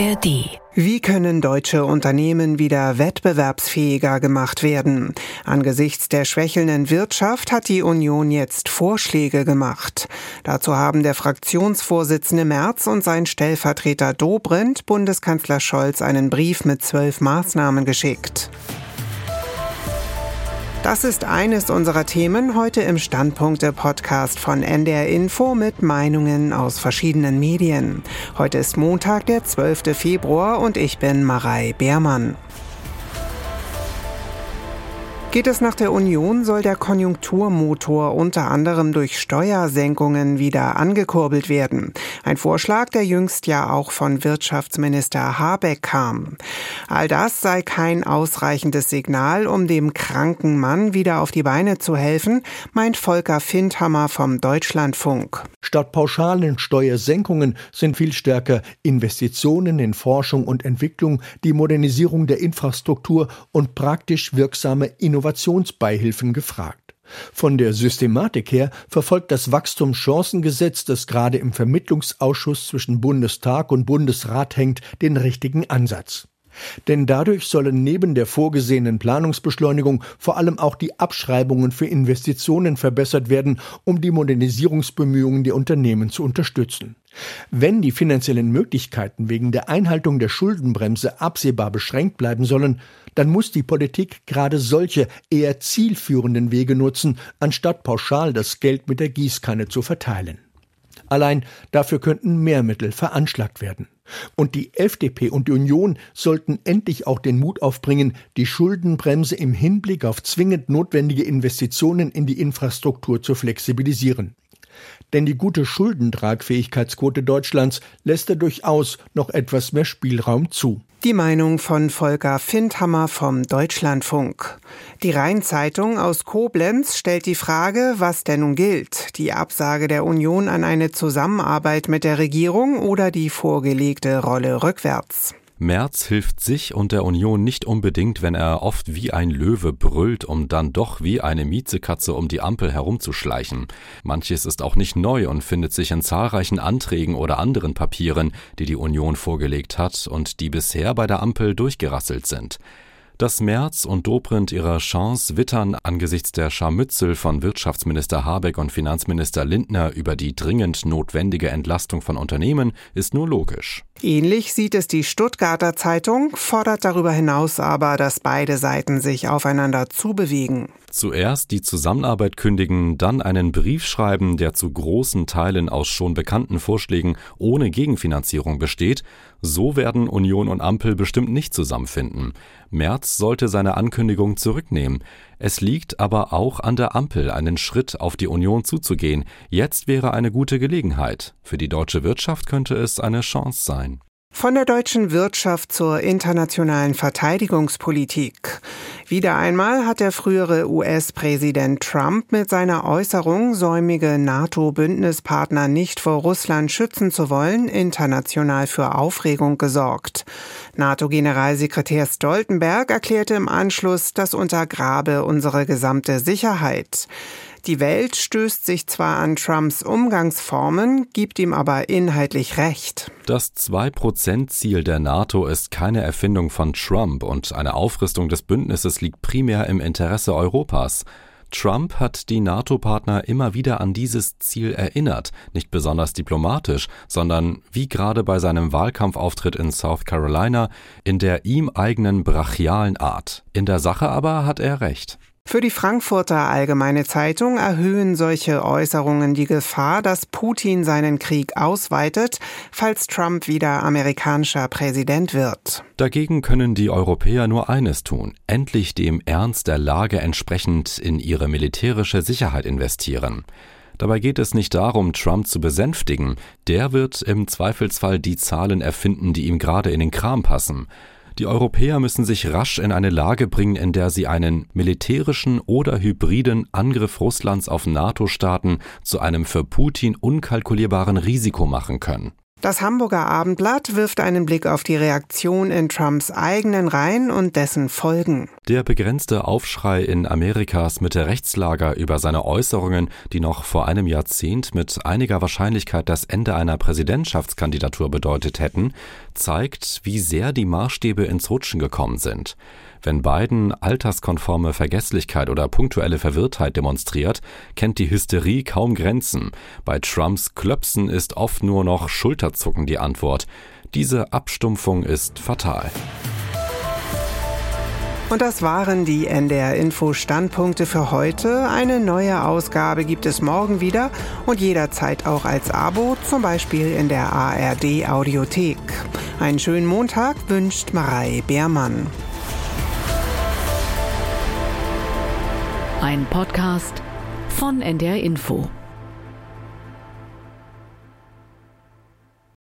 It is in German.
ARD. Wie können deutsche Unternehmen wieder wettbewerbsfähiger gemacht werden? Angesichts der schwächelnden Wirtschaft hat die Union jetzt Vorschläge gemacht. Dazu haben der Fraktionsvorsitzende Merz und sein Stellvertreter Dobrindt Bundeskanzler Scholz einen Brief mit zwölf Maßnahmen geschickt. Das ist eines unserer Themen heute im Standpunkte-Podcast von NDR Info mit Meinungen aus verschiedenen Medien. Heute ist Montag, der 12. Februar und ich bin Marei Beermann. Geht es nach der Union, soll der Konjunkturmotor unter anderem durch Steuersenkungen wieder angekurbelt werden. Ein Vorschlag, der jüngst ja auch von Wirtschaftsminister Habeck kam. All das sei kein ausreichendes Signal, um dem kranken Mann wieder auf die Beine zu helfen, meint Volker Findhammer vom Deutschlandfunk. Statt pauschalen Steuersenkungen sind viel stärker Investitionen in Forschung und Entwicklung, die Modernisierung der Infrastruktur und praktisch wirksame Innovationen Innovationsbeihilfen gefragt. Von der Systematik her verfolgt das Wachstumschancengesetz, das gerade im Vermittlungsausschuss zwischen Bundestag und Bundesrat hängt, den richtigen Ansatz. Denn dadurch sollen neben der vorgesehenen Planungsbeschleunigung vor allem auch die Abschreibungen für Investitionen verbessert werden, um die Modernisierungsbemühungen der Unternehmen zu unterstützen. Wenn die finanziellen Möglichkeiten wegen der Einhaltung der Schuldenbremse absehbar beschränkt bleiben sollen, dann muss die Politik gerade solche eher zielführenden Wege nutzen, anstatt pauschal das Geld mit der Gießkanne zu verteilen. Allein dafür könnten mehr Mittel veranschlagt werden. Und die FDP und die Union sollten endlich auch den Mut aufbringen, die Schuldenbremse im Hinblick auf zwingend notwendige Investitionen in die Infrastruktur zu flexibilisieren. Denn die gute Schuldentragfähigkeitsquote Deutschlands lässt da durchaus noch etwas mehr Spielraum zu. Die Meinung von Volker Findhammer vom Deutschlandfunk. Die Rheinzeitung aus Koblenz stellt die Frage, was denn nun gilt. Die Absage der Union an eine Zusammenarbeit mit der Regierung oder die vorgelegte Rolle rückwärts. Merz hilft sich und der Union nicht unbedingt, wenn er oft wie ein Löwe brüllt, um dann doch wie eine Miezekatze um die Ampel herumzuschleichen. Manches ist auch nicht neu und findet sich in zahlreichen Anträgen oder anderen Papieren, die die Union vorgelegt hat und die bisher bei der Ampel durchgerasselt sind. Dass Merz und Dobrindt ihre Chance wittern angesichts der Scharmützel von Wirtschaftsminister Habeck und Finanzminister Lindner über die dringend notwendige Entlastung von Unternehmen, ist nur logisch. Ähnlich sieht es die Stuttgarter Zeitung, fordert darüber hinaus aber, dass beide Seiten sich aufeinander zubewegen. Zuerst die Zusammenarbeit kündigen, dann einen Brief schreiben, der zu großen Teilen aus schon bekannten Vorschlägen ohne Gegenfinanzierung besteht, so werden Union und Ampel bestimmt nicht zusammenfinden. Merz sollte seine Ankündigung zurücknehmen. Es liegt aber auch an der Ampel, einen Schritt auf die Union zuzugehen. Jetzt wäre eine gute Gelegenheit. Für die deutsche Wirtschaft könnte es eine Chance sein. Von der deutschen Wirtschaft zur internationalen Verteidigungspolitik. Wieder einmal hat der frühere US-Präsident Trump mit seiner Äußerung, säumige NATO-Bündnispartner nicht vor Russland schützen zu wollen, international für Aufregung gesorgt. NATO-Generalsekretär Stoltenberg erklärte im Anschluss, das untergrabe unsere gesamte Sicherheit. Die Welt stößt sich zwar an Trumps Umgangsformen, gibt ihm aber inhaltlich recht. Das 2-Prozent-Ziel der NATO ist keine Erfindung von Trump und eine Aufrüstung des Bündnisses liegt primär im Interesse Europas. Trump hat die NATO-Partner immer wieder an dieses Ziel erinnert, nicht besonders diplomatisch, sondern wie gerade bei seinem Wahlkampfauftritt in South Carolina in der ihm eigenen brachialen Art. In der Sache aber hat er recht. Für die Frankfurter Allgemeine Zeitung erhöhen solche Äußerungen die Gefahr, dass Putin seinen Krieg ausweitet, falls Trump wieder amerikanischer Präsident wird. Dagegen können die Europäer nur eines tun, endlich dem Ernst der Lage entsprechend in ihre militärische Sicherheit investieren. Dabei geht es nicht darum, Trump zu besänftigen, der wird im Zweifelsfall die Zahlen erfinden, die ihm gerade in den Kram passen. Die Europäer müssen sich rasch in eine Lage bringen, in der sie einen militärischen oder hybriden Angriff Russlands auf NATO-Staaten zu einem für Putin unkalkulierbaren Risiko machen können. Das Hamburger Abendblatt wirft einen Blick auf die Reaktion in Trumps eigenen Reihen und dessen Folgen. Der begrenzte Aufschrei in Amerikas Mitte-Rechtslager über seine Äußerungen, die noch vor einem Jahrzehnt mit einiger Wahrscheinlichkeit das Ende einer Präsidentschaftskandidatur bedeutet hätten, zeigt, wie sehr die Maßstäbe ins Rutschen gekommen sind. Wenn Biden alterskonforme Vergesslichkeit oder punktuelle Verwirrtheit demonstriert, kennt die Hysterie kaum Grenzen. Bei Trumps Klöpsen ist oft nur noch Schulterzucken die Antwort. Diese Abstumpfung ist fatal. Und das waren die NDR Info Standpunkte für heute. Eine neue Ausgabe gibt es morgen wieder und jederzeit auch als Abo, zum Beispiel in der ARD Audiothek. Einen schönen Montag wünscht Marei Beermann. Ein Podcast von NDR Info.